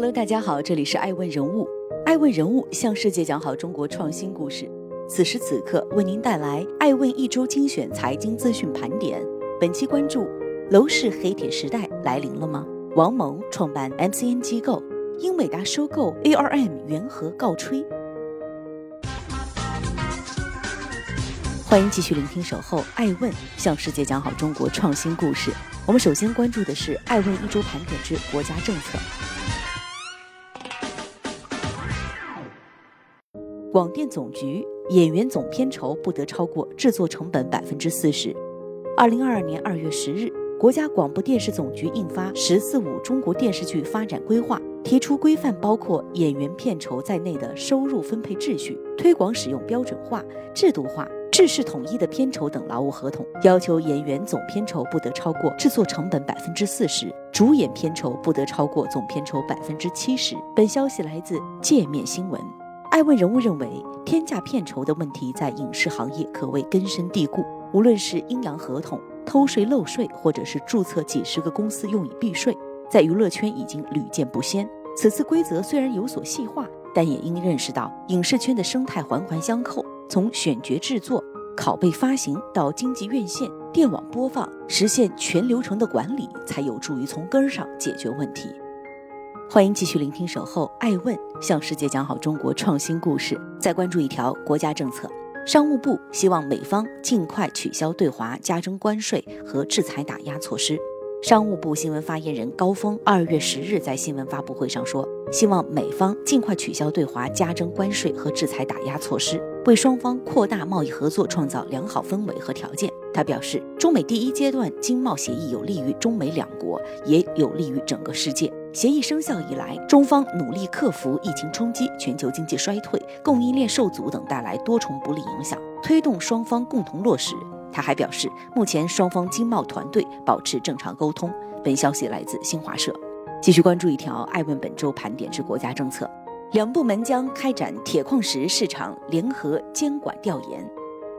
Hello，大家好，这里是爱问人物。爱问人物向世界讲好中国创新故事。此时此刻，为您带来爱问一周精选财经资讯盘点。本期关注：楼市黑铁时代来临了吗？王蒙创办 MCN 机构，英伟达收购 ARM 元和告吹。欢迎继续聆听《守候爱问》，向世界讲好中国创新故事。我们首先关注的是爱问一周盘点之国家政策。广电总局演员总片酬不得超过制作成本百分之四十。二零二二年二月十日，国家广播电视总局印发《“十四五”中国电视剧发展规划》，提出规范包括演员片酬在内的收入分配秩序，推广使用标准化、制度化、制式统一的片酬等劳务合同，要求演员总片酬不得超过制作成本百分之四十，主演片酬不得超过总片酬百分之七十。本消息来自界面新闻。爱问人物认为，天价片酬的问题在影视行业可谓根深蒂固。无论是阴阳合同、偷税漏税，或者是注册几十个公司用以避税，在娱乐圈已经屡见不鲜。此次规则虽然有所细化，但也应认识到影视圈的生态环环相扣，从选角制作、拷贝发行到经济院线、电网播放，实现全流程的管理，才有助于从根儿上解决问题。欢迎继续聆听《守候爱问》，向世界讲好中国创新故事。再关注一条国家政策：商务部希望美方尽快取消对华加征关税和制裁打压措施。商务部新闻发言人高峰二月十日在新闻发布会上说，希望美方尽快取消对华加征关税和制裁打压措施，为双方扩大贸易合作创造良好氛围和条件。他表示，中美第一阶段经贸协议有利于中美两国，也有利于整个世界。协议生效以来，中方努力克服疫情冲击、全球经济衰退、供应链受阻等带来多重不利影响，推动双方共同落实。他还表示，目前双方经贸团队保持正常沟通。本消息来自新华社。继续关注一条爱问本周盘点之国家政策：两部门将开展铁矿石市场联合监管调研。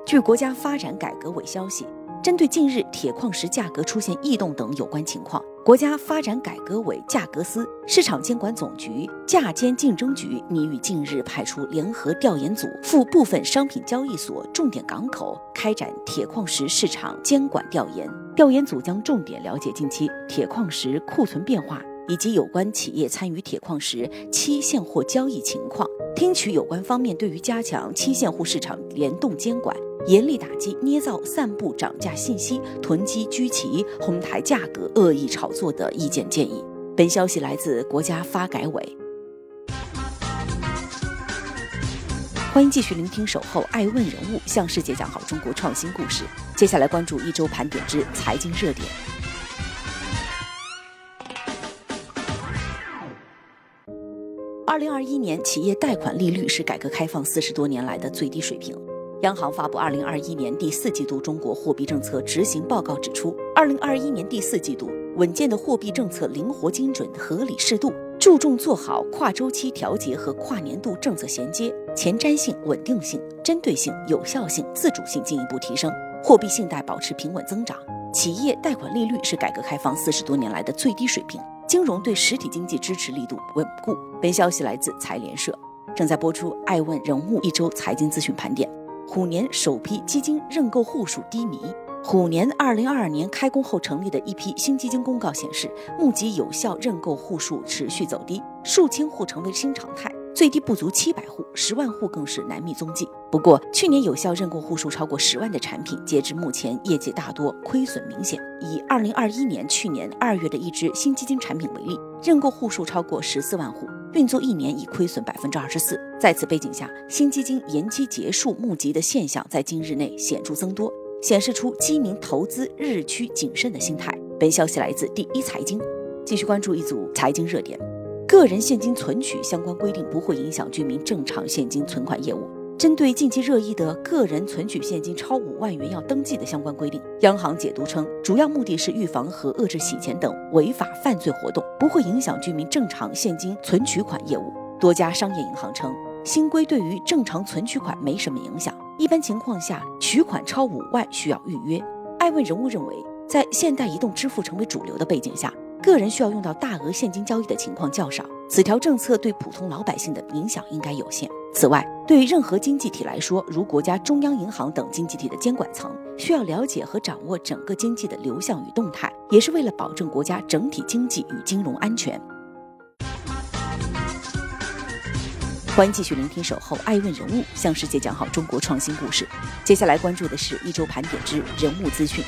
据国家发展改革委消息。针对近日铁矿石价格出现异动等有关情况，国家发展改革委价格司、市场监管总局、价监竞争局拟于近日派出联合调研组赴部分商品交易所、重点港口开展铁矿石市场监管调研。调研组将重点了解近期铁矿石库存变化以及有关企业参与铁矿石期现货交易情况，听取有关方面对于加强期现货市场联动监管。严厉打击捏造、散布涨价信息、囤积居奇、哄抬价格、恶意炒作的意见建议。本消息来自国家发改委。欢迎继续聆听《守候爱问人物》，向世界讲好中国创新故事。接下来关注一周盘点之财经热点。二零二一年企业贷款利率是改革开放四十多年来的最低水平。央行发布二零二一年第四季度中国货币政策执行报告指出，二零二一年第四季度稳健的货币政策灵活精准、合理适度，注重做好跨周期调节和跨年度政策衔接，前瞻性、稳定性、针对性、有效性、自主性进一步提升，货币信贷保持平稳增长，企业贷款利率是改革开放四十多年来的最低水平，金融对实体经济支持力度稳固。本消息来自财联社，正在播出《爱问人物一周财经资讯盘点》。虎年首批基金认购户数低迷。虎年二零二二年开工后成立的一批新基金公告显示，募集有效认购户数持续走低，数千户成为新常态，最低不足七百户，十万户更是难觅踪迹。不过，去年有效认购户数超过十万的产品，截至目前业绩大多亏损明显。以二零二一年去年二月的一支新基金产品为例，认购户数超过十四万户。运作一年已亏损百分之二十四。在此背景下，新基金延期结束募集的现象在今日内显著增多，显示出基民投资日趋谨慎的心态。本消息来自第一财经。继续关注一组财经热点：个人现金存取相关规定不会影响居民正常现金存款业务。针对近期热议的个人存取现金超五万元要登记的相关规定，央行解读称，主要目的是预防和遏制洗钱等违法犯罪活动，不会影响居民正常现金存取款业务。多家商业银行称，新规对于正常存取款没什么影响，一般情况下取款超五万需要预约。爱问人物认为，在现代移动支付成为主流的背景下，个人需要用到大额现金交易的情况较少。此条政策对普通老百姓的影响应该有限。此外，对于任何经济体来说，如国家中央银行等经济体的监管层，需要了解和掌握整个经济的流向与动态，也是为了保证国家整体经济与金融安全。欢迎继续聆听《守候爱问人物》，向世界讲好中国创新故事。接下来关注的是一周盘点之人物资讯。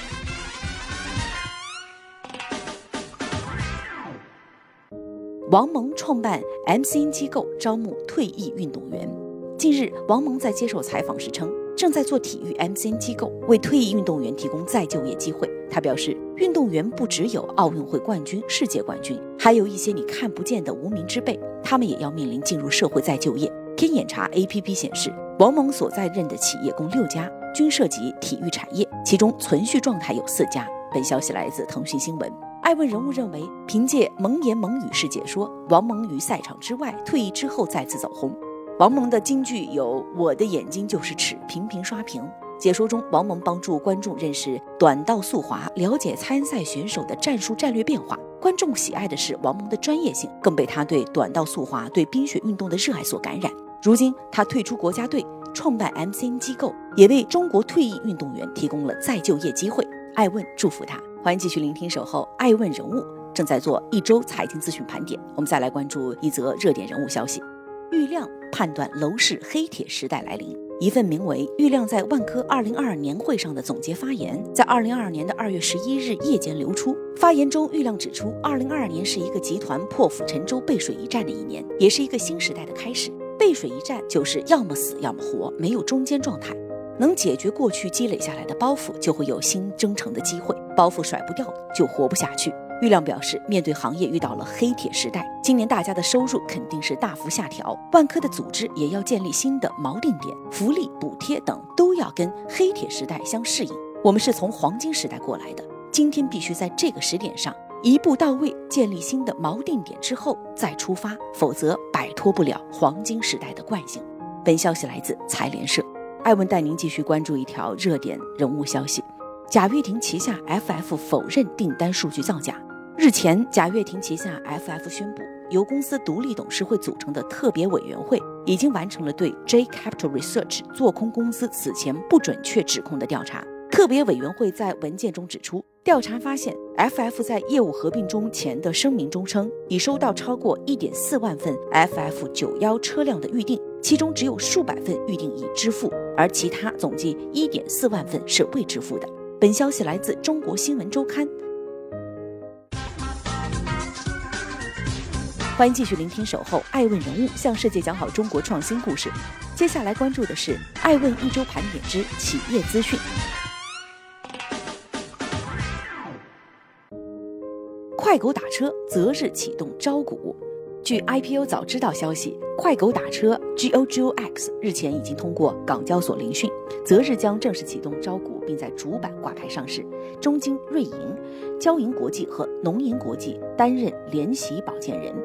王蒙创办 MCN 机构，招募退役运动员。近日，王蒙在接受采访时称，正在做体育 MCN 机构，为退役运动员提供再就业机会。他表示，运动员不只有奥运会冠军、世界冠军，还有一些你看不见的无名之辈，他们也要面临进入社会再就业。天眼查 APP 显示，王蒙所在任的企业共六家，均涉及体育产业，其中存续状态有四家。本消息来自腾讯新闻。爱问人物认为，凭借萌言萌语式解说，王蒙于赛场之外退役之后再次走红。王蒙的金句有“我的眼睛就是尺”，频频刷屏。解说中，王蒙帮助观众认识短道速滑，了解参赛选手的战术战略变化。观众喜爱的是王蒙的专业性，更被他对短道速滑、对冰雪运动的热爱所感染。如今，他退出国家队，创办 MCN 机构，也为中国退役运动员提供了再就业机会。爱问祝福他。欢迎继续聆听《守候爱问人物》，正在做一周财经资讯盘点。我们再来关注一则热点人物消息：郁亮判断楼市黑铁时代来临。一份名为《郁亮在万科二零二二年会上的总结发言》在二零二二年的二月十一日夜间流出。发言中，郁亮指出，二零二二年是一个集团破釜沉舟、背水一战的一年，也是一个新时代的开始。背水一战就是要么死，要么活，没有中间状态。能解决过去积累下来的包袱，就会有新征程的机会。包袱甩不掉，就活不下去。郁亮表示，面对行业遇到了黑铁时代，今年大家的收入肯定是大幅下调，万科的组织也要建立新的锚定点，福利、补贴等都要跟黑铁时代相适应。我们是从黄金时代过来的，今天必须在这个时点上一步到位，建立新的锚定点之后再出发，否则摆脱不了黄金时代的惯性。本消息来自财联社。艾文带您继续关注一条热点人物消息：贾跃亭旗下 FF 否认订单数据造假。日前，贾跃亭旗下 FF 宣布，由公司独立董事会组成的特别委员会已经完成了对 J Capital Research 做空公司此前不准确指控的调查。特别委员会在文件中指出，调查发现，FF 在业务合并中前的声明中称，已收到超过1.4万份 FF 九幺车辆的预订。其中只有数百份预定已支付，而其他总计一点四万份是未支付的。本消息来自中国新闻周刊。欢迎继续聆听《守候爱问人物》，向世界讲好中国创新故事。接下来关注的是爱问一周盘点之企业资讯。快狗打车择日启动招股。据 IPO 早知道消息，快狗打车 GOGOX 日前已经通过港交所聆讯，择日将正式启动招股，并在主板挂牌上市。中金、瑞银、交银国际和农银国际担任联席保荐人。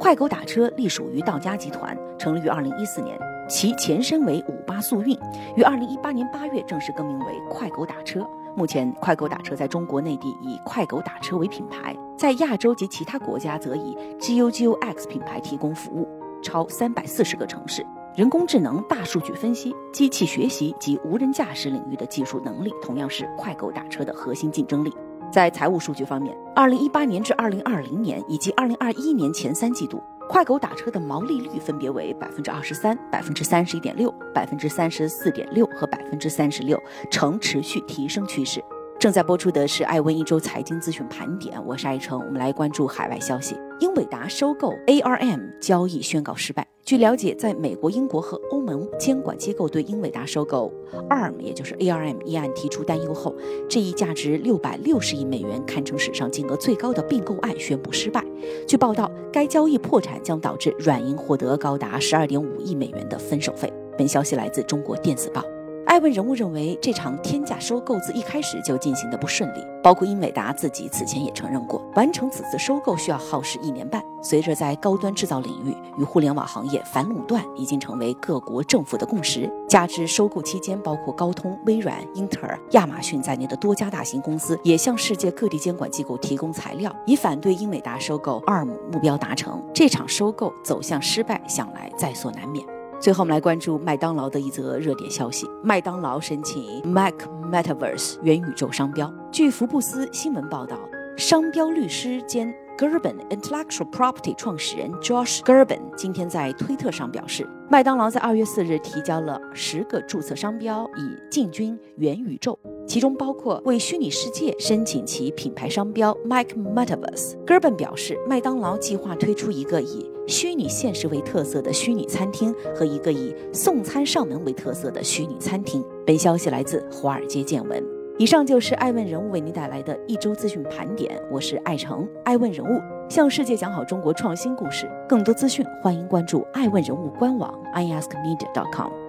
快狗打车隶属于道家集团，成立于2014年，其前身为五八速运，于2018年8月正式更名为快狗打车。目前，快狗打车在中国内地以快狗打车为品牌。在亚洲及其他国家，则以 GOGOX 品牌提供服务，超三百四十个城市。人工智能、大数据分析、机器学习及无人驾驶领域的技术能力，同样是快狗打车的核心竞争力。在财务数据方面，二零一八年至二零二零年以及二零二一年前三季度，快狗打车的毛利率分别为百分之二十三、百分之三十一点六、百分之三十四点六和百分之三十六，呈持续提升趋势。正在播出的是艾问一周财经资讯盘点，我是艾诚，我们来关注海外消息。英伟达收购 ARM 交易宣告失败。据了解，在美国、英国和欧盟监管机构对英伟达收购 ARM，也就是 ARM 一案提出担忧后，这一价值六百六十亿美元、堪称史上金额最高的并购案宣布失败。据报道，该交易破产将导致软银获得高达十二点五亿美元的分手费。本消息来自中国电子报。艾问人物认为，这场天价收购自一开始就进行的不顺利，包括英伟达自己此前也承认过，完成此次收购需要耗时一年半。随着在高端制造领域与互联网行业反垄断已经成为各国政府的共识，加之收购期间，包括高通、微软、英特尔、亚马逊在内的多家大型公司也向世界各地监管机构提供材料，以反对英伟达收购 ARM 目标达成，这场收购走向失败，想来在所难免。最后，我们来关注麦当劳的一则热点消息：麦当劳申请 Mac Metaverse 元宇宙商标。据福布斯新闻报道，商标律师兼 Gerben Intellectual Property 创始人 Josh Gerben 今天在推特上表示，麦当劳在二月四日提交了十个注册商标，以进军元宇宙。其中包括为虚拟世界申请其品牌商标 Mike Metaverse。Gerben 表示，麦当劳计划推出一个以虚拟现实为特色的虚拟餐厅和一个以送餐上门为特色的虚拟餐厅。本消息来自《华尔街见闻》。以上就是爱问人物为您带来的一周资讯盘点。我是爱成，爱问人物向世界讲好中国创新故事。更多资讯，欢迎关注爱问人物官网 iaskmedia.com。